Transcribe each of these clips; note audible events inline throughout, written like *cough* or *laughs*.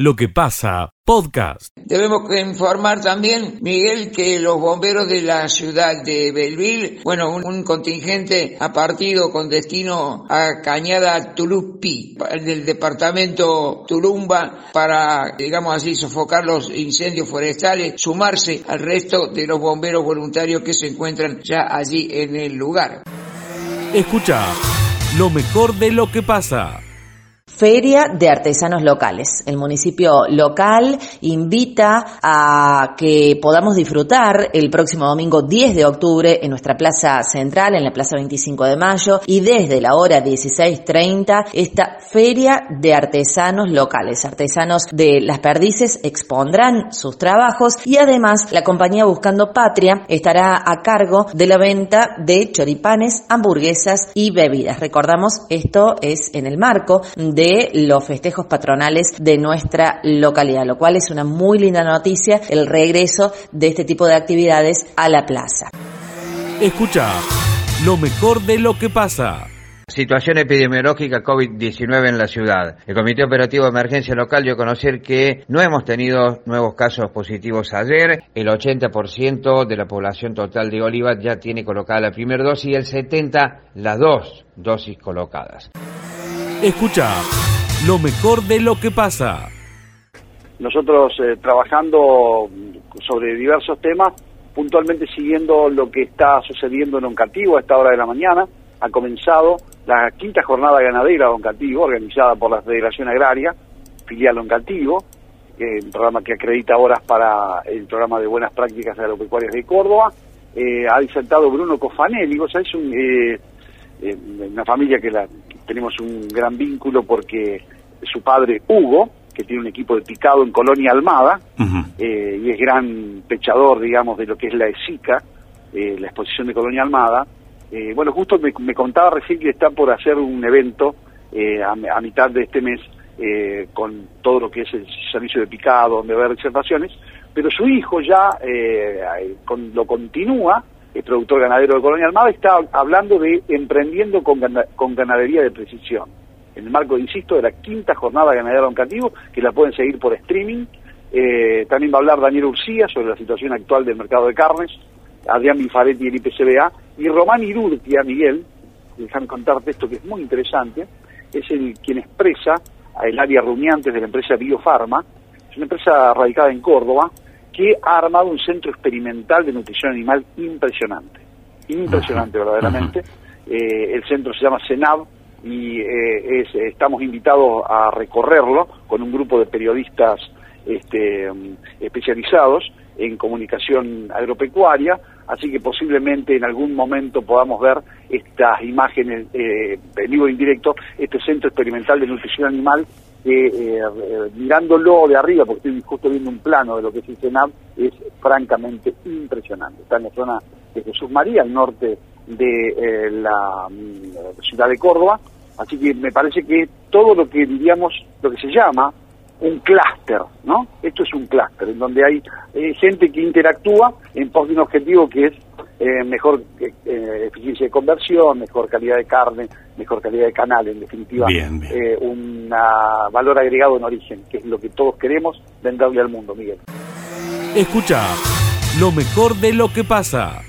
Lo que pasa, podcast. Debemos informar también, Miguel, que los bomberos de la ciudad de Belville, bueno, un, contingente ha partido con destino a Cañada Tulupi, del departamento Turumba, para, digamos así, sofocar los incendios forestales, sumarse al resto de los bomberos voluntarios que se encuentran ya allí en el lugar. Escucha lo mejor de lo que pasa. Feria de Artesanos Locales. El municipio local invita a que podamos disfrutar el próximo domingo 10 de octubre en nuestra plaza central, en la plaza 25 de mayo, y desde la hora 16.30 esta Feria de Artesanos Locales. Artesanos de Las Perdices expondrán sus trabajos y además la compañía Buscando Patria estará a cargo de la venta de choripanes, hamburguesas y bebidas. Recordamos, esto es en el marco de los festejos patronales de nuestra localidad, lo cual es una muy linda noticia el regreso de este tipo de actividades a la plaza. Escucha lo mejor de lo que pasa. Situación epidemiológica COVID-19 en la ciudad. El Comité Operativo de Emergencia Local dio a conocer que no hemos tenido nuevos casos positivos ayer. El 80% de la población total de Oliva ya tiene colocada la primera dosis y el 70% las dos dosis colocadas. Escucha lo mejor de lo que pasa. Nosotros eh, trabajando sobre diversos temas, puntualmente siguiendo lo que está sucediendo en Oncativo a esta hora de la mañana, ha comenzado la quinta jornada ganadera de Oncativo, organizada por la Federación Agraria, filial Oncativo, eh, un programa que acredita horas para el programa de buenas prácticas agropecuarias de Córdoba. Eh, ha disertado Bruno Cofanelli, vos sabés, un, una familia que la tenemos un gran vínculo porque su padre Hugo, que tiene un equipo de picado en Colonia Almada, eh, y es gran pechador, digamos, de lo que es la ESICA, eh, la exposición de Colonia Almada. Eh, bueno, justo me, contaba recién que está por hacer un evento a, mitad de este mes con todo lo que es el servicio de picado, donde va a haber reservaciones, pero su hijo ya con, lo continúa el productor ganadero de Colonia Armada, está hablando de emprendiendo con, ganadería de precisión. En el marco, insisto, de la quinta jornada ganadera educativo, que la pueden seguir por streaming. Eh, también va a hablar Daniel Urcía sobre la situación actual del mercado de carnes, Adrián Bifaretti y el IPCBA, y Román Irurtia, Miguel, déjame contarte esto que es muy interesante, es el quien expresa el área rumiantes de la empresa Biofarma, es una empresa radicada en Córdoba, que ha armado un centro experimental de nutrición animal impresionante, impresionante verdaderamente. Eh, el centro se llama CENAV y eh, estamos invitados a recorrerlo con un grupo de periodistas este, mm, especializados en comunicación agropecuaria, así que posiblemente en algún momento podamos ver estas imágenes eh, en vivo e indirecto, este centro experimental de nutrición animal que eh, eh, mirándolo de arriba, porque estoy justo viendo un plano de lo que es el CENAP, es francamente impresionante. Está en la zona de Jesús María, al norte de eh, la mm, ciudad de Córdoba, así que me parece que todo lo que diríamos, lo que se llama un clúster, ¿no? Esto es un clúster, en donde hay gente que interactúa en pos de un objetivo que es eh, mejor eh, eficiencia de conversión, mejor calidad de carne, mejor calidad de canal, en definitiva, eh, un valor agregado en origen, que es lo que todos queremos venderle al mundo, Miguel. Escucha lo mejor de lo que pasa.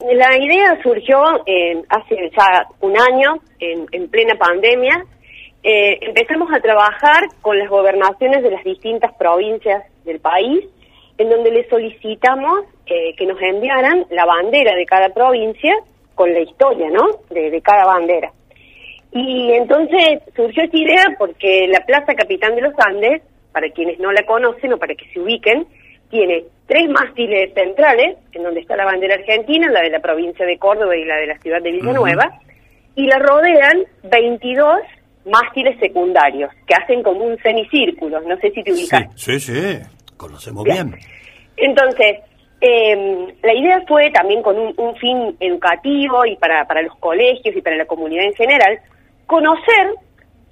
La idea surgió hace ya un año, en, en plena pandemia. Empezamos a trabajar con las gobernaciones de las distintas provincias del país en donde le solicitamos eh, que nos enviaran la bandera de cada provincia con la historia, ¿no? De, cada bandera. Y entonces surgió esta idea porque la Plaza Capitán de los Andes, para quienes no la conocen o para que se ubiquen, tiene tres mástiles centrales, en donde está la bandera argentina, la de la provincia de Córdoba y la de la ciudad de Villanueva, y la rodean 22 mástiles secundarios, que hacen como un semicírculo, no sé si te ubicas. Sí, sí, sí conocemos bien. Entonces, em, la idea fue también con un, fin educativo y para, para los colegios y para la comunidad en general, conocer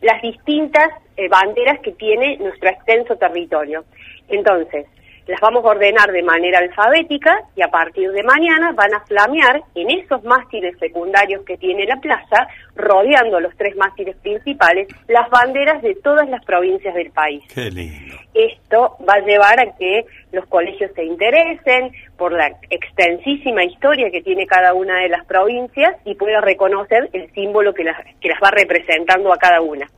las distintas eh, banderas que tiene nuestro extenso territorio. Entonces, las vamos a ordenar de manera alfabética y a partir de mañana van a flamear en esos mástiles secundarios que tiene la plaza, rodeando los tres mástiles principales, las banderas de todas las provincias del país. Qué lindo. Esto va a llevar a que los colegios se interesen por la extensísima historia que tiene cada una de las provincias y pueda reconocer el símbolo que las, que las va representando a cada una.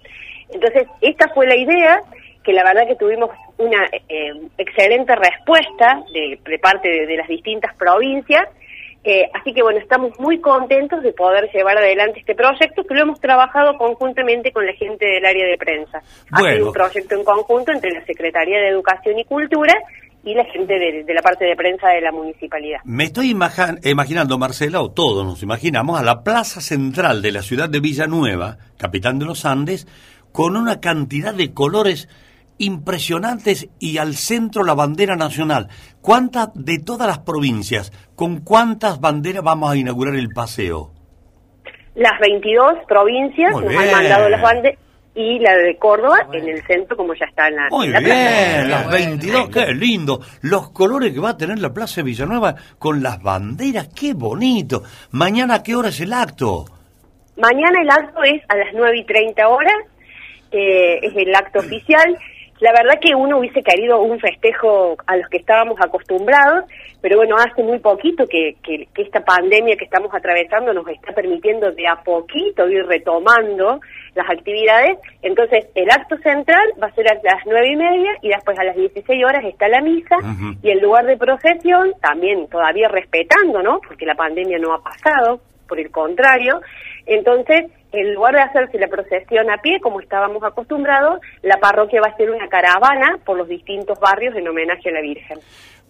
Entonces, esta fue la idea que la verdad que tuvimos una eh, excelente respuesta de, de parte de, de, las distintas provincias. Eh, así que bueno, estamos muy contentos de poder llevar adelante este proyecto que lo hemos trabajado conjuntamente con la gente del área de prensa. Bueno. Un proyecto en conjunto entre la Secretaría de Educación y Cultura y la gente de, de la parte de prensa de la municipalidad. Me estoy imaginando, Marcela, o todos nos imaginamos, a la plaza central de la ciudad de Villanueva, capitán de los Andes, con una cantidad de colores impresionantes y al centro la bandera nacional. ¿Cuántas de todas las provincias, con cuántas banderas vamos a inaugurar el paseo? Las 22 provincias Muy nos bien. han mandado las banderas y la de Córdoba en el centro como ya está en la, Muy en la bien, plaza. las 22, qué lindo. Los colores que va a tener la Plaza de Villanueva con las banderas, qué bonito. Mañana, ¿a qué hora es el acto? Mañana el acto es a las 9 y 30 horas, eh, es el acto oficial. La verdad que uno hubiese querido un festejo a los que estábamos acostumbrados, pero bueno, hace muy poquito que, que, que esta pandemia que estamos atravesando nos está permitiendo de a poquito ir retomando las actividades. Entonces, el acto central va a ser a las nueve y media y después a las 16 horas está la misa y el lugar de procesión, también todavía respetando, ¿no? Porque la pandemia no ha pasado, por el contrario. Entonces, en lugar de hacerse la procesión a pie, como estábamos acostumbrados, la parroquia va a hacer una caravana por los distintos barrios en homenaje a la Virgen.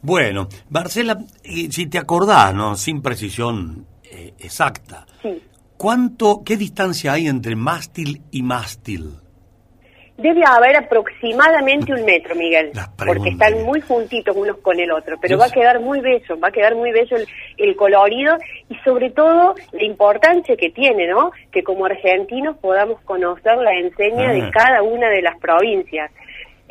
Bueno, Marcela, si te acordás, ¿no? Sin precisión eh, exacta, Sí. ¿cuánto, qué distancia hay entre mástil y mástil? Debe haber aproximadamente un metro, Miguel, porque están muy juntitos unos con el otro, pero va a quedar muy bello, va a quedar muy bello el, el colorido y sobre todo la importancia que tiene, ¿no? Que como argentinos podamos conocer la enseña Ah. de cada una de las provincias.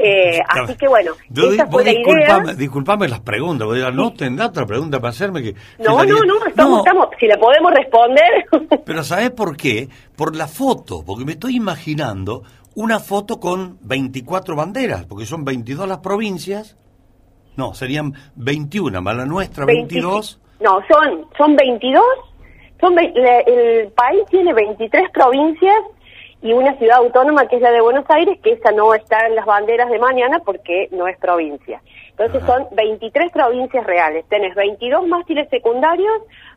Eh, así que bueno, Yo esa fue la idea. disculpame, disculpame las preguntas, vos dirás, no tendrá otra pregunta para hacerme que... No, no, no, estamos, No, estamos, si la podemos responder. Pero ¿sabés por qué? Por la foto, porque me estoy imaginando una foto con 24 banderas, porque son 22 las provincias. No, serían 21, más la nuestra 22. 25. No, son, son 22. Son, el país tiene 23 provincias y una ciudad autónoma que es la de Buenos Aires, que esa no está en las banderas de mañana porque no es provincia. Entonces Ajá. son 23 provincias reales. Tenés 22 mástiles secundarios,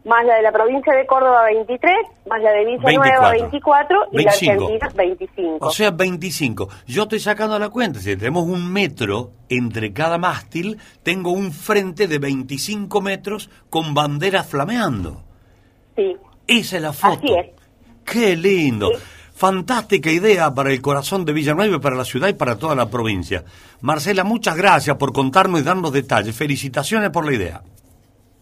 más la de la provincia de Córdoba 23, más la de Villa 24. Nueva 24 y 25. la Argentina 25. O sea, 25. Yo estoy sacando la cuenta. Si tenemos un metro entre cada mástil, tengo un frente de 25 metros con banderas flameando. sí. Esa es la foto. Así es. Qué lindo. Sí. Fantástica idea para el corazón de Villanueva y para la ciudad y para toda la provincia. Marcela, muchas gracias por contarnos y darnos detalles. Felicitaciones por la idea.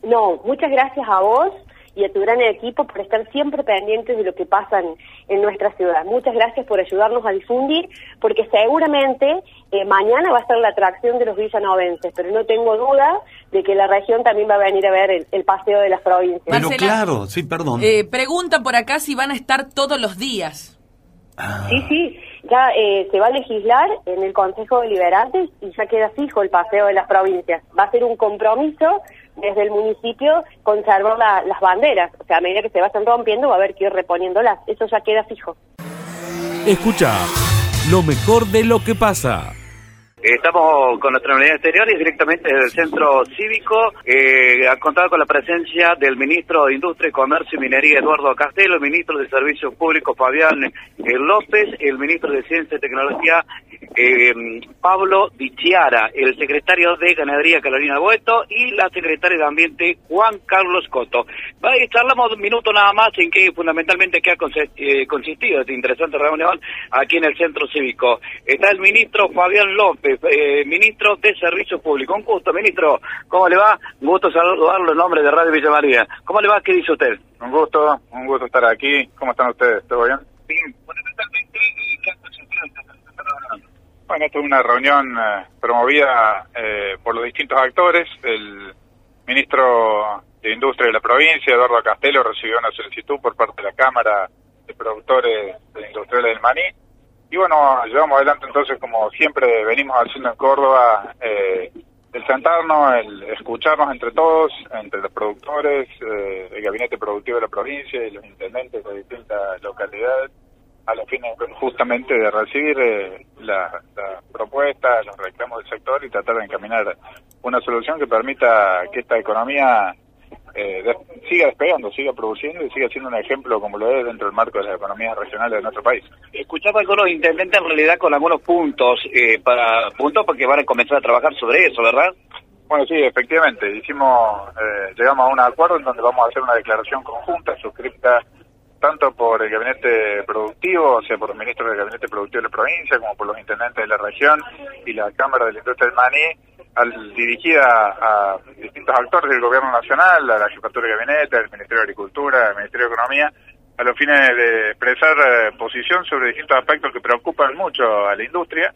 No, muchas gracias a vos y a tu gran equipo por estar siempre pendientes de lo que pasa en, en nuestra ciudad. Muchas gracias por ayudarnos a difundir, porque seguramente eh, mañana va a ser la atracción de los villanovenses, pero no tengo duda de que la región también va a venir a ver el, el paseo de las provincias. Pero Marcela, claro, sí, perdón. Eh, pregunta por acá si van a estar todos los días. Ah, Sí, sí, ya eh, se va a legislar en el Consejo Deliberante y ya queda fijo el paseo de las provincias. Va a ser un compromiso desde el municipio conservar la- las banderas. O sea, a medida que se vayan rompiendo va a haber que ir reponiéndolas. Eso ya queda fijo. Escucha lo mejor de lo que pasa. Estamos con nuestra unidad exterior y directamente desde el centro cívico, eh, ha contado con la presencia del ministro de Industria, Comercio y Minería, Eduardo Castelo, el ministro de Servicios Públicos, Fabián eh, López, el ministro de Ciencia y Tecnología, eh, Pablo Dichiara, el secretario de Ganadería, Carolina Boeto, y la secretaria de Ambiente, Juan Carlos Coto. Va, y charlamos un minuto nada más en que fundamentalmente qué ha consistido esta interesante reunión aquí en el centro cívico. Está el ministro Fabián López, eh, ministro de Servicios Públicos. Un gusto, ministro. ¿Cómo le va? Un gusto saludarlo en nombre de Radio Villa María. ¿Cómo le va? ¿Qué dice usted? Un gusto, un gusto estar aquí. ¿Cómo están ustedes? ¿Todo bien? Bien, ¿qué ha consistido esta reunión? Bueno, esta es una reunión eh, promovida eh, por los distintos actores. El ministro de Industria de la provincia, Eduardo Castelo, recibió una solicitud por parte de la Cámara de Productores de Industriales del Maní. Y bueno, llevamos adelante entonces, como siempre venimos haciendo en Córdoba, eh, el sentarnos, el escucharnos entre todos, entre los productores, eh, el gabinete productivo de la provincia y los intendentes de distintas localidades, a los fines justamente de recibir eh, la, la propuesta, los reclamos del sector y tratar de encaminar una solución que permita que esta economía eh, siga despegando, siga produciendo y siga siendo un ejemplo como lo es dentro del marco de las economías regionales de nuestro país. Escuchaba los intendentes en realidad con algunos puntos, eh, para puntos porque van a comenzar a trabajar sobre eso, ¿verdad? Bueno, sí, efectivamente. Hicimos, eh, llegamos a un acuerdo en donde vamos a hacer una declaración conjunta suscripta tanto por el gabinete productivo, o sea, por los ministros del gabinete productivo de la provincia, como por los intendentes de la región y la Cámara de la Industria del Maní, al, dirigida a, distintos actores del gobierno nacional, a la jefatura de gabinete, al Ministerio de Agricultura, al Ministerio de Economía, a los fines de expresar eh, posición sobre distintos aspectos que preocupan mucho a la industria,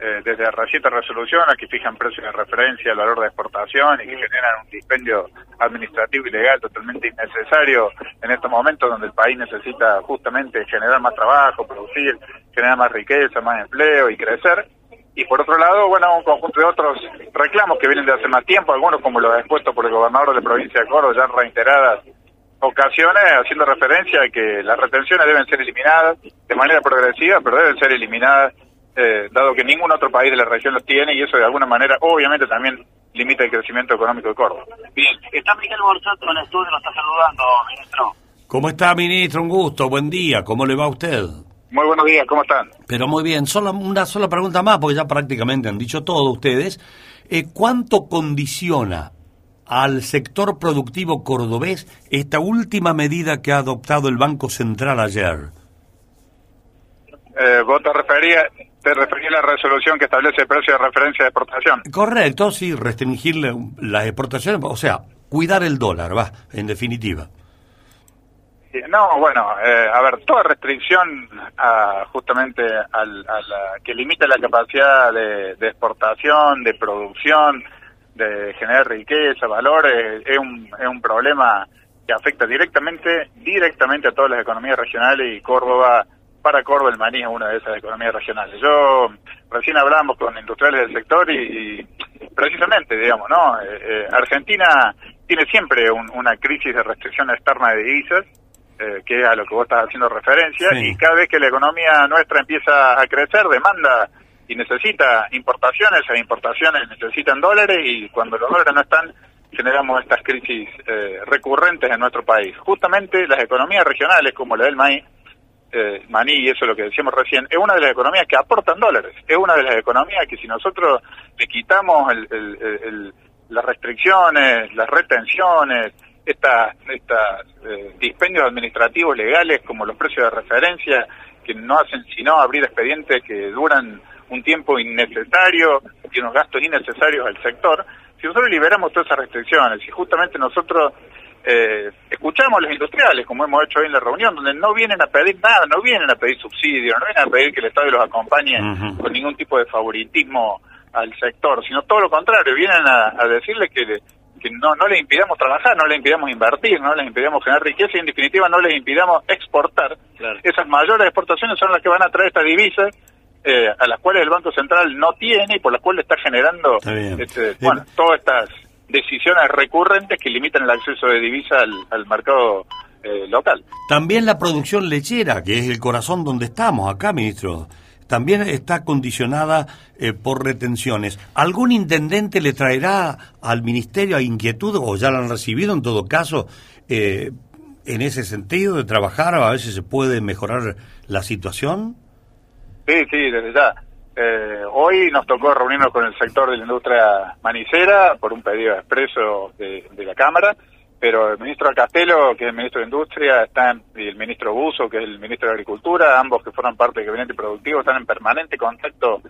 eh, desde reciente resolución a que fijan precios de referencia al valor de exportación y que generan un dispendio administrativo y legal totalmente innecesario en estos momentos donde el país necesita justamente generar más trabajo, producir, generar más riqueza, más empleo y crecer. Y por otro lado, bueno, un conjunto de otros reclamos que vienen de hace más tiempo, algunos como los expuestos por el gobernador de la provincia de Córdoba ya en reiteradas ocasiones, haciendo referencia a que las retenciones deben ser eliminadas de manera progresiva, pero deben ser eliminadas eh, dado que ningún otro país de la región los tiene y eso de alguna manera obviamente también limita el crecimiento económico de Córdoba. Bien, está Miguel Borsato en el estudio, lo está saludando, ministro. ¿Cómo está, ministro? Un gusto, buen día. ¿Cómo le va a usted? Muy buenos días, ¿cómo están? Pero muy bien, solo una sola pregunta más, porque ya prácticamente han dicho todo ustedes. Eh, ¿Cuánto condiciona al sector productivo cordobés esta última medida que ha adoptado el Banco Central ayer? Eh, vos te referías, te referías a la resolución que establece el precio de referencia de exportación. Correcto, sí, restringir la- las exportaciones, o sea, cuidar el dólar, va, en definitiva. No, bueno, eh, a ver, toda restricción a, justamente al, a la, que limita la capacidad de, de exportación, de producción, de generar riqueza, valores, es un, es un problema que afecta directamente, directamente a todas las economías regionales y Córdoba, para Córdoba el maní es una de esas economías regionales. Yo recién hablamos con industriales del sector y, y precisamente, digamos, ¿no? Eh, eh, Argentina tiene siempre un- una crisis de restricción externa de divisas, eh, que es a lo que vos estás haciendo referencia, Sí. y cada vez que la economía nuestra empieza a crecer, demanda y necesita importaciones, esas importaciones necesitan dólares, y cuando los dólares no están, generamos estas crisis eh, recurrentes en nuestro país. Justamente las economías regionales, como la del maíz, eh, maní, y eso es lo que decíamos recién, es una de las economías que aportan dólares, es una de las economías que si nosotros le quitamos el- el- el- las restricciones, las retenciones, estas estas, eh, dispendios administrativos legales como los precios de referencia que no hacen sino abrir expedientes que duran un tiempo innecesario y unos gastos innecesarios al sector, si nosotros liberamos todas esas restricciones y justamente nosotros eh, escuchamos a los industriales, como hemos hecho hoy en la reunión, donde no vienen a pedir nada, no vienen a pedir subsidios, no vienen a pedir que el Estado los acompañe con ningún tipo de favoritismo al sector, sino todo lo contrario, vienen a, a decirles que, que no, no les impidamos trabajar, no les impidamos invertir, no les impidamos generar riqueza y en definitiva no les impidamos exportar. Esas mayores exportaciones son las que van a traer estas divisas eh, a las cuales el Banco Central no tiene y por las cuales está generando Está este, bueno, todas estas decisiones recurrentes que limitan el acceso de divisa al, al mercado eh, local. También la producción lechera, que es el corazón donde estamos acá, ministro, también está condicionada eh, por retenciones. ¿Algún intendente le traerá al ministerio inquietud, o ya la han recibido en todo caso, eh, en ese sentido de trabajar, a ver si se puede mejorar la situación? Sí, sí, desde ya. Eh, hoy nos tocó reunirnos con el sector de la industria manicera por un pedido expreso de, de la Cámara, pero el ministro Castelo, que es el ministro de Industria, está en- y el ministro Buzo, que es el ministro de Agricultura, ambos que forman parte del gabinete productivo, están en permanente contacto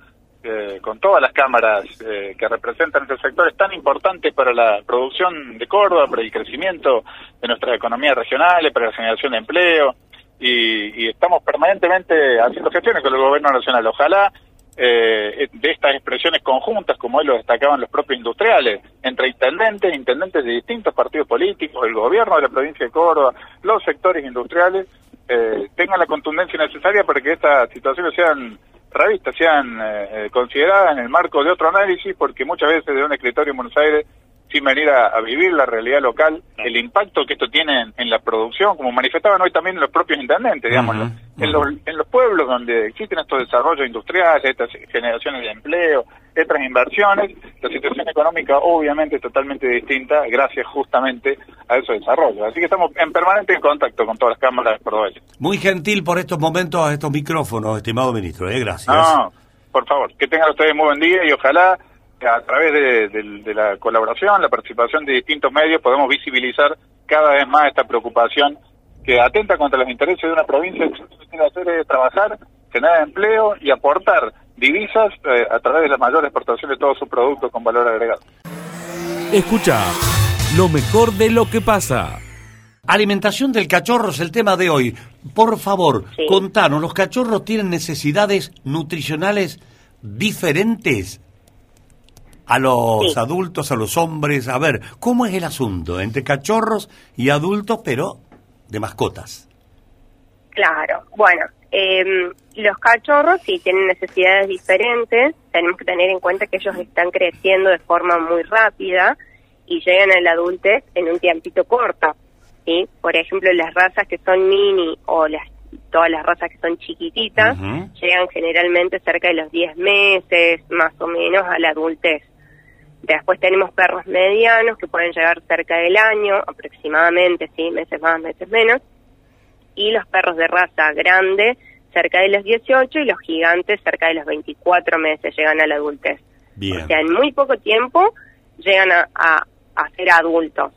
eh, con todas las cámaras eh, que representan este sector. Es tan importante para la producción de Córdoba, para el crecimiento de nuestras economías regionales, para la generación de empleo y, y estamos permanentemente haciendo gestiones con el gobierno nacional. Ojalá eh, de estas expresiones conjuntas, como él lo destacaban los propios industriales, entre intendentes, intendentes de distintos partidos políticos, el gobierno de la provincia de Córdoba, los sectores industriales, eh, tengan la contundencia necesaria para que estas situaciones sean revistas, sean eh, consideradas en el marco de otro análisis, porque muchas veces de un escritorio en Buenos Aires sin venir a, vivir la realidad local, el impacto que esto tiene en, la producción, como manifestaban hoy también los propios intendentes, digamos, en, los, en los pueblos donde existen estos desarrollos industriales, estas generaciones de empleo, estas inversiones, la situación económica obviamente es totalmente distinta gracias justamente a esos desarrollos. Así que estamos en permanente contacto con todas las cámaras portuguesas. Muy gentil por estos momentos a estos micrófonos, estimado ministro, ¿eh? gracias. No, por favor, que tengan ustedes muy buen día y ojalá a través de, la colaboración, la participación de distintos medios, podemos visibilizar cada vez más esta preocupación que atenta contra los intereses de una provincia que lo que quiere hacer es trabajar, generar empleo y aportar divisas eh, a través de la mayor exportación de todos sus productos con valor agregado. Escucha lo mejor de lo que pasa. Alimentación del cachorro es el tema de hoy. Por favor, contanos, ¿los cachorros tienen necesidades nutricionales diferentes a los adultos, a los hombres. A ver, ¿cómo es el asunto entre cachorros y adultos, pero de mascotas? Claro, bueno, em, los cachorros sí tienen necesidades diferentes. Tenemos que tener en cuenta que ellos están creciendo de forma muy rápida y llegan a la adultez en un tiempito corto. ¿sí? Por ejemplo, las razas que son mini o las todas las razas que son chiquititas llegan generalmente cerca de los 10 meses, más o menos, a la adultez. Después tenemos perros medianos que pueden llegar cerca del año, aproximadamente, sí, meses más, meses menos. Y los perros de raza grande cerca de los 18 y los gigantes cerca de los 24 meses llegan a la adultez. O sea, en muy poco tiempo llegan a, a ser adultos.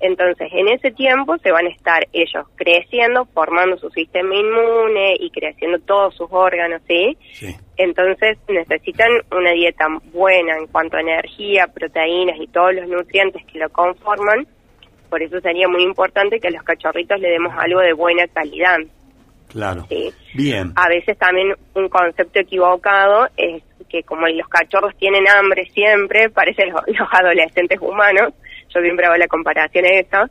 Entonces, en ese tiempo se van a estar ellos creciendo, formando su sistema inmune y creciendo todos sus órganos, ¿sí? Entonces, necesitan una dieta buena en cuanto a energía, proteínas y todos los nutrientes que lo conforman. Por eso sería muy importante que a los cachorritos le demos algo de buena calidad. Claro. Bien. A veces también un concepto equivocado es que como los cachorros tienen hambre siempre, *laughs* parecen los adolescentes humanos, yo siempre hago la comparación a eso,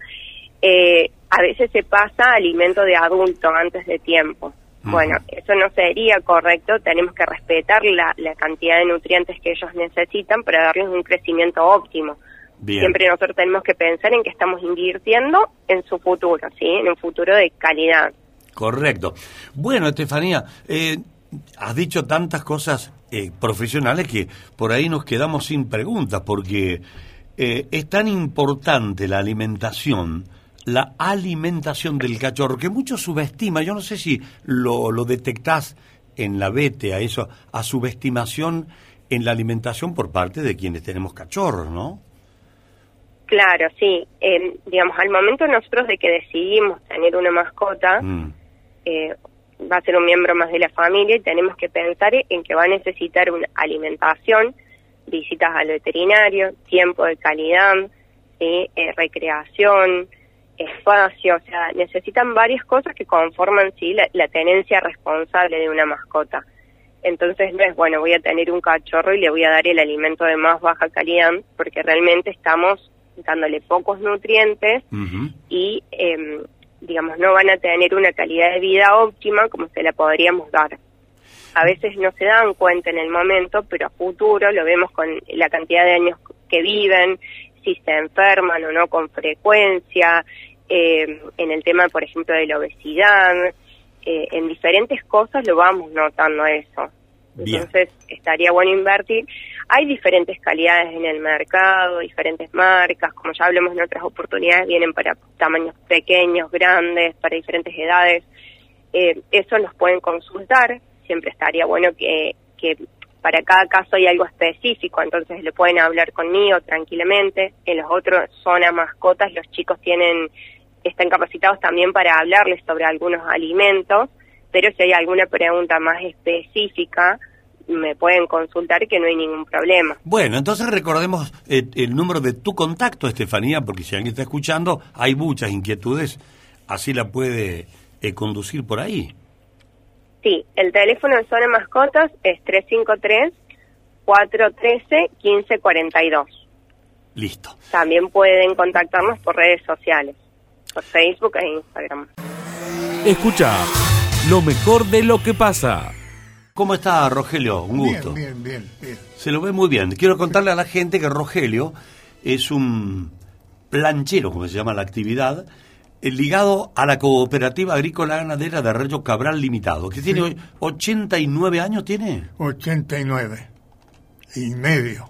eh, a veces se pasa alimento de adulto antes de tiempo. Bueno, eso no sería correcto, tenemos que respetar la, cantidad de nutrientes que ellos necesitan para darles un crecimiento óptimo. Siempre nosotros tenemos que pensar en que estamos invirtiendo en su futuro, ¿sí? En un futuro de calidad. Correcto. Bueno, Estefanía, eh, has dicho tantas cosas eh, profesionales que por ahí nos quedamos sin preguntas, porque eh, es tan importante la alimentación, la alimentación del cachorro, que mucho subestima, yo no sé si lo, lo detectás en la vete a eso, a subestimación en la alimentación por parte de quienes tenemos cachorros, ¿no? Claro, sí. Eh, digamos, al momento nosotros de que decidimos tener una mascota, mm. eh, va a ser un miembro más de la familia y tenemos que pensar en que va a necesitar una alimentación visitas al veterinario, tiempo de calidad, ¿sí? Eh, recreación, espacio, o sea, necesitan varias cosas que conforman sí la, tenencia responsable de una mascota. Entonces no es, bueno, voy a tener un cachorro y le voy a dar el alimento de más baja calidad, porque realmente estamos dándole pocos nutrientes y, eh, digamos, no van a tener una calidad de vida óptima como se la podríamos dar a veces no se dan cuenta en el momento, pero a futuro lo vemos con la cantidad de años que viven, si se enferman o no con frecuencia, eh, en el tema, por ejemplo, de la obesidad, eh, en diferentes cosas lo vamos notando eso. Entonces, estaría bueno invertir. Hay diferentes calidades en el mercado, diferentes marcas, como ya hablamos en otras oportunidades, vienen para tamaños pequeños, grandes, para diferentes edades. Eh, eso los pueden consultar siempre estaría bueno que, que para cada caso hay algo específico, entonces le pueden hablar conmigo tranquilamente. En los otros zonas mascotas los chicos tienen están capacitados también para hablarles sobre algunos alimentos, pero si hay alguna pregunta más específica, me pueden consultar que no hay ningún problema. Bueno, entonces recordemos eh, el número de tu contacto, Estefanía, porque si alguien está escuchando, hay muchas inquietudes, así la puede eh, conducir por ahí. Sí, el teléfono de Zona Mascotas es 353-413-1542. Listo. También pueden contactarnos por redes sociales, por Facebook e Instagram. Escucha lo mejor de lo que pasa. ¿Cómo está Rogelio? Un gusto. Bien, bien, bien, bien. Se lo ve muy bien. Quiero contarle a la gente que Rogelio es un planchero, como se llama la actividad, ligado a la Cooperativa Agrícola Ganadera de Arroyo Cabral Limitado, que tiene hoy 89 años, ¿tiene? 89 y medio.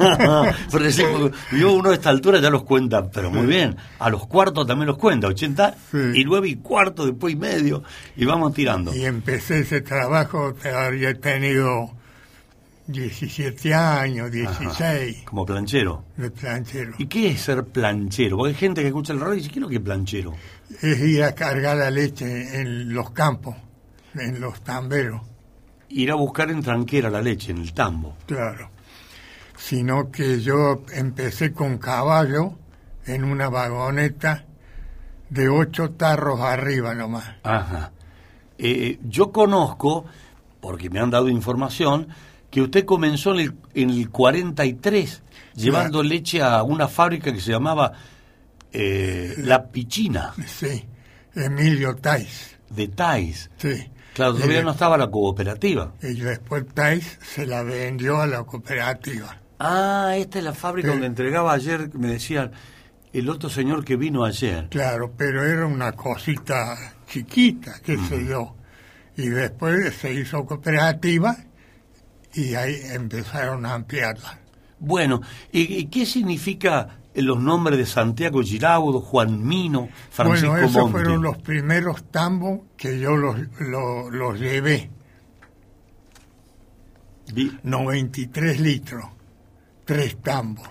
*laughs* Por decir, yo uno a esta altura ya los cuenta, pero muy bien. A los cuartos también los cuenta, 80 y 9 y cuarto, después y medio, y vamos tirando. Y empecé ese trabajo, te había tenido 17 años, 16. Ajá, como planchero. De planchero. ¿Y qué es ser planchero? Porque hay gente que escucha el radio y dice, ¿qué es lo que es planchero? Es ir a cargar la leche en los campos, en los tamberos. Ir a buscar en tranquera la leche, en el tambo. Claro. Sino que yo empecé con caballo en una vagoneta de ocho tarros arriba nomás. Ajá. Eh, yo conozco, porque me han dado información, que usted comenzó en el, en el 43 llevando Claro. leche a una fábrica que se llamaba eh, La Pichina Sí, Emilio Tais. de Tais. Sí. Claro, todavía Y no estaba la cooperativa. Y después Tais se la vendió a la cooperativa. Ah, esta es la fábrica Sí. donde entregaba ayer, me decían, el otro señor que vino ayer. Claro, pero era una cosita chiquita, qué sé yo. Y después se hizo cooperativa y ahí empezaron a ampliarla. Bueno, ¿y, qué significa los nombres de Santiago Giraudo, Juan Mino, Francisco bueno, esos fueron los primeros tambos que yo los, los, los llevé. Vi- 93 litros, tres tambos.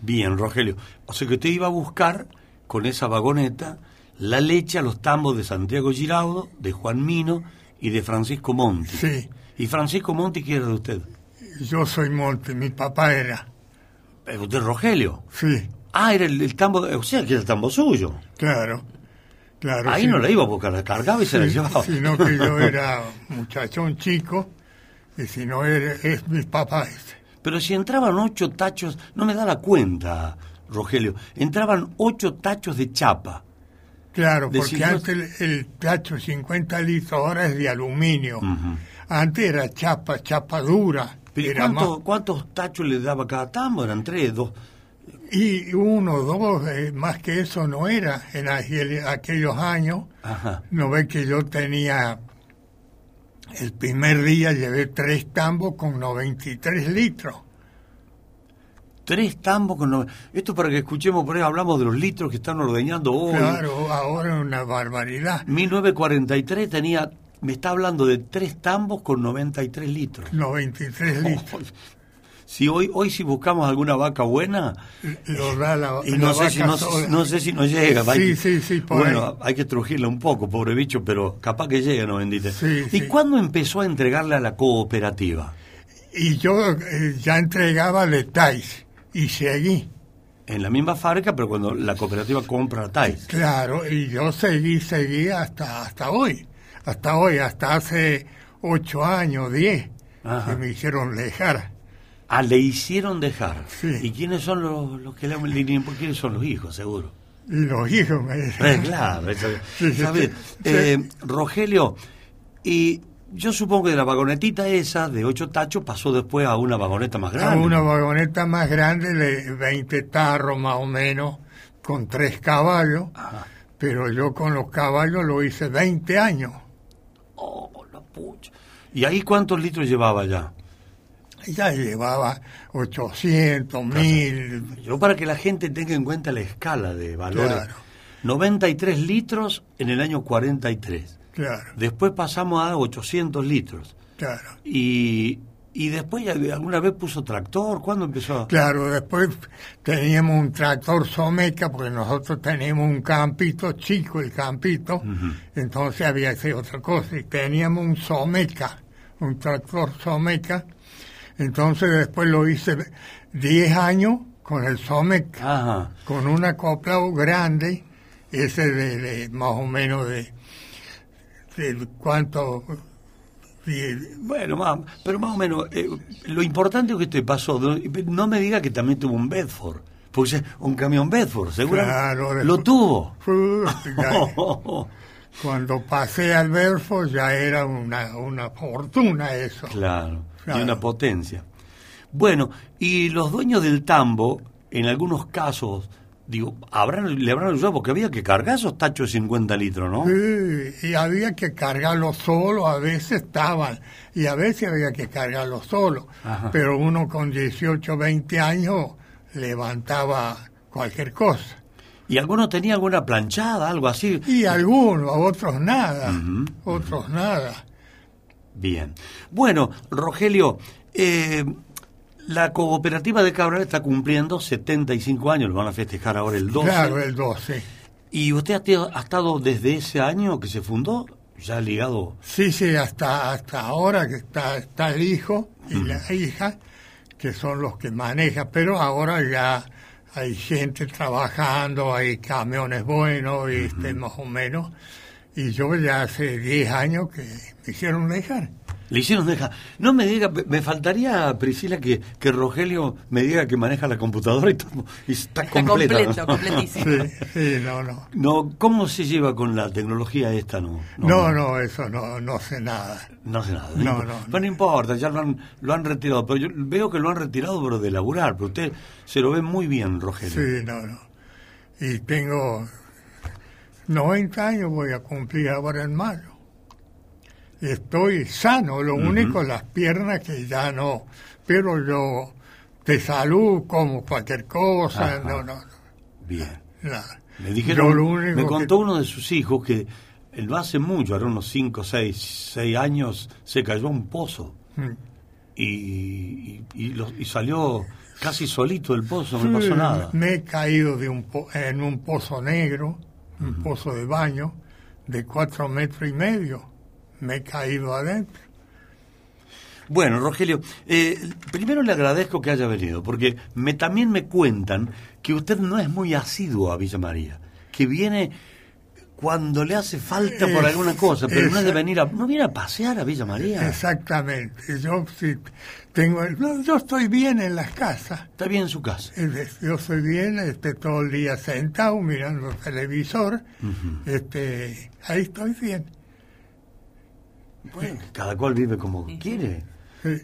Bien, Rogelio. O sea que usted iba a buscar con esa vagoneta la leche a los tambos de Santiago Giraudo, de Juan Mino y de Francisco Monti. Sí, ¿Y Francisco Monti qué era de usted? yo soy Monte, mi papá era. ¿Eh, ¿Usted es Rogelio? Sí, Ah, era el, el tambo, o sea, que era el tambo suyo. claro. claro Ahí sí. no la iba a buscar, la cargaba y se la llevaba. Sino que yo *laughs* era muchachón chico, y si no era, es mi papá ese. Pero si entraban ocho tachos, no me da la cuenta, Rogelio, entraban ocho tachos de chapa. Claro, porque 50 antes el, el tacho 50 litros ahora es de aluminio. Antes era chapa, chapa dura. Pero ¿y era cuánto- más- ¿Cuántos tachos le daba cada tambo? Eran tres, dos. y uno, dos, eh, más que eso no era en aquel- aquellos años. Ajá. No ve que yo tenía, el primer día llevé tres tambos con 93 litros. Tres tambos con... no- Esto para que escuchemos, por ahí hablamos de los litros que están ordeñando hoy. Claro, ahora es una barbaridad. 1943 tenía... Me está hablando de tres tambos con 93 litros. 93 litros. Si hoy, hoy si buscamos alguna vaca buena, Lo da la, y la no sé, vaca si, no, no sé si nos llega. Sí, hay- sí, sí, por Bueno, ahí. hay que trujirla un poco, pobre bicho, pero capaz que llega, no bendita. Sí, ¿Y cuándo empezó a entregarle a la cooperativa? Y yo eh, ya entregaba detalles y seguí. En la misma fábrica, pero cuando la cooperativa compra Tais. Claro, y yo seguí, seguí hasta, hasta hoy. Hasta hoy, hasta hace ocho años, diez, Ajá. que me hicieron dejar. Ah, le hicieron dejar. Sí. ¿Y quiénes son los, los que le han ¿Por quiénes son los hijos, seguro? Y los hijos me Eh, decían. claro, eso- Sí, sí. Eh, Rogelio, y yo supongo que la vagonetita esa de ocho tachos pasó después a una vagoneta más a grande. una vagoneta más grande de 20 tarros más o menos, con tres caballos, Ajá. pero yo con los caballos lo hice 20 años. Oh, la pucha. ¿Y ahí cuántos litros llevaba ya? Ya llevaba 800, 1000, Yo para que la gente tenga en cuenta la escala de valores. Claro. 93 litros en el año 43. claro, Después pasamos a 800 litros. claro. Y, y después alguna vez puso tractor. ¿Cuándo empezó? Claro, después teníamos un tractor Someca, porque nosotros teníamos un campito chico, el campito, entonces había que hacer otra cosa, y teníamos un Someca, un tractor Someca, entonces después lo hice 10 años con el Someca, Ajá. con un acoplado grande, ese de, de más o menos de de cuánto... Bueno, más, pero más o menos, eh, lo importante es que te pasó, no, me diga que también tuvo un Bedford, porque un camión Bedford, seguro Claro, lo tuvo. Ya- *laughs* cuando pasé al verso ya era una, una fortuna eso. Claro, y una potencia. Bueno, y los dueños del tambo, en algunos casos, digo, habrán, le habrán ayudado porque había que cargar esos tachos de 50 litros, ¿no? Sí, y había que cargarlo solo, a veces estaban, y a veces había que cargarlo solo. Ajá. Pero uno con 18, 20 años levantaba cualquier cosa. Y algunos tenían alguna planchada, algo así. Y algunos, otros nada, otros nada. Bien. Bueno, Rogelio, eh, la cooperativa de Cabral está cumpliendo 75 años, lo van a festejar ahora el 12. Claro, el 12. ¿Y usted ha, estado desde ese año que se fundó, ya ligado? Sí, sí, hasta, hasta ahora que está, está el hijo y la hija, que son los que manejan, pero ahora ya hay gente trabajando, hay camiones buenos, y este, más o menos, y yo ya hace 10 años que me hicieron dejar. Le hicieron deja. No me diga, me faltaría, Priscila, que, que Rogelio me diga que maneja la computadora y, todo, y está, Está completa. completo, ¿no? completísimo. Sí, sí, no, no. No, ¿cómo se lleva con la tecnología esta? No, No, no, eso no, no sé nada. No sé nada. No, no, Pero no importa, ya lo han, lo han retirado. Pero yo veo que lo han retirado, pero de laburar. Pero usted se lo ve muy bien, Rogelio. Sí, no, no. Y tengo 90 años, voy a cumplir ahora en mayo. Estoy sano, lo Ujú. único, las piernas que ya no. Pero yo, de salud, como cualquier cosa, Ajá. no, no, Bien. nada. Me dijeron, Yo lo único me que- contó uno de sus hijos que él no hace mucho, ahora unos 5, 6, 6 años, se cayó a un pozo Mm. y, y, y lo- y salió casi solito del pozo, no le pasó Sí, nada. Me he caído de un po- en un pozo negro, un pozo de baño, de cuatro metros y medio. Me he caído adentro. Bueno, Rogelio, eh, primero le agradezco que haya venido, porque me, también me cuentan que usted no es muy asiduo a Villa María, que viene cuando le hace falta por alguna cosa, pero no es de venir a, no viene a pasear a Villa María. Exactamente. Yo sí tengo, el- no, yo estoy bien en las casas. Está bien en su casa. Yo estoy bien, este, todo el día sentado mirando el televisor. Este, ahí estoy bien. Bueno, cada cual vive como quiere.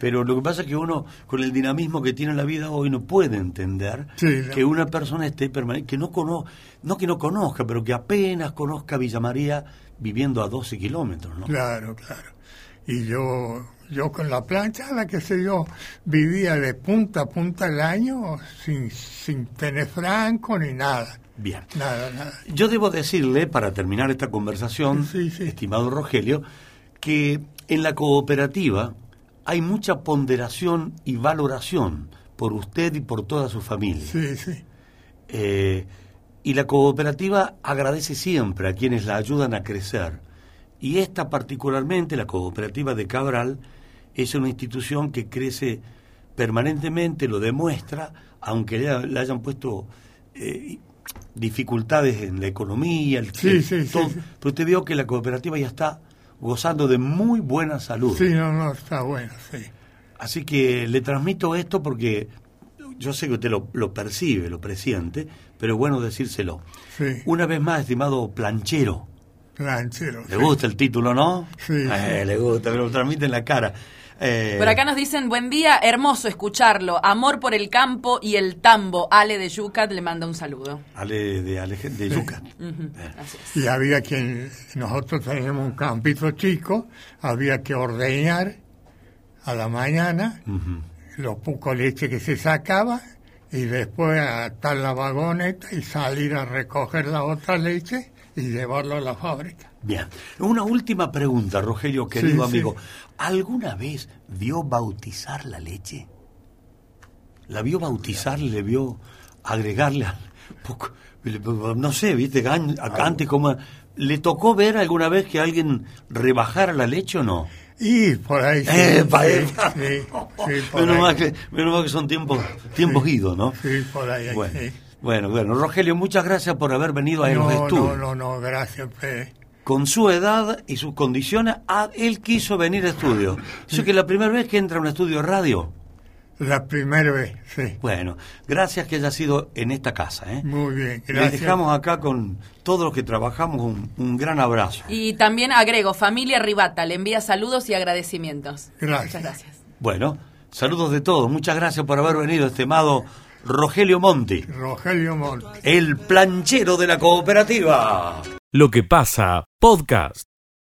Pero lo que pasa es que uno, con el dinamismo que tiene la vida hoy, no puede entender Sí, no. que una persona esté permanente, que no conozca, no que no conozca, pero que apenas conozca Villa María viviendo a 12 kilómetros, ¿no? Claro, claro. Y yo, yo con la planchada, que sé yo, vivía de punta a punta el año sin, sin tener franco ni nada. Bien. Nada, nada. Yo debo decirle, para terminar esta conversación, Sí, sí. estimado Rogelio, que en la cooperativa hay mucha ponderación y valoración por usted y por toda su familia. Sí, sí. Eh, y la cooperativa agradece siempre a quienes la ayudan a crecer. Y esta particularmente, la cooperativa de Cabral, es una institución que crece permanentemente, lo demuestra, aunque le, hayan puesto eh, dificultades en la economía, el, Sí, el- sí, sí, todo. sí. Pero usted vio que la cooperativa ya está gozando de muy buena salud. Sí, no, no, está bueno, sí. Así que le transmito esto porque yo sé que usted lo, lo percibe, lo presiente, pero es bueno decírselo. Sí. Una vez más, estimado planchero, Ranchero. le sí. gusta el título, ¿no? Sí, Eh, sí. le gusta, me lo transmite en la cara. Eh, Por acá nos dicen, buen día, hermoso escucharlo. Amor por el campo y el tambo. Ale de Yucat le manda un saludo. Ale de, Ale, de Yucat. Eh. Y había quien, nosotros teníamos un campito chico, había que ordeñar a la mañana ujú. los pocos leche que se sacaba y después atar la vagoneta y salir a recoger la otra leche y llevarlo a la fábrica. Bien. Una última pregunta, Rogelio, querido Sí, amigo. sí. ¿Alguna vez vio bautizar la leche? ¿La vio bautizar? ¿Le vio agregarle poco? No sé, viste, antes como... ¿Le tocó ver alguna vez que alguien rebajara la leche o no? Y por ahí sí, Epa, sí, epa. sí, sí, por menos, ahí. mal que, menos mal que son tiempos, tiempos idos, ¿no? Sí, por ahí, Bueno. Bueno, bueno. Rogelio, muchas gracias por haber venido a los No, estudios. no, no, no, gracias, Fede. con su edad y sus condiciones, a, él quiso venir a estudio. Eso que es la primera vez que entra a un estudio de radio. La primera vez, sí. Bueno, gracias que haya sido en esta casa. ¿eh? Muy bien, Les gracias. dejamos acá con todos los que trabajamos un, un gran abrazo. Y también agrego, familia Ribata, le envía saludos y agradecimientos. Gracias. Muchas gracias. Bueno, saludos de todos. Muchas gracias por haber venido, estimado Rogelio Monti, Rogelio Monti. el planchero de la cooperativa. Lo que pasa, podcast.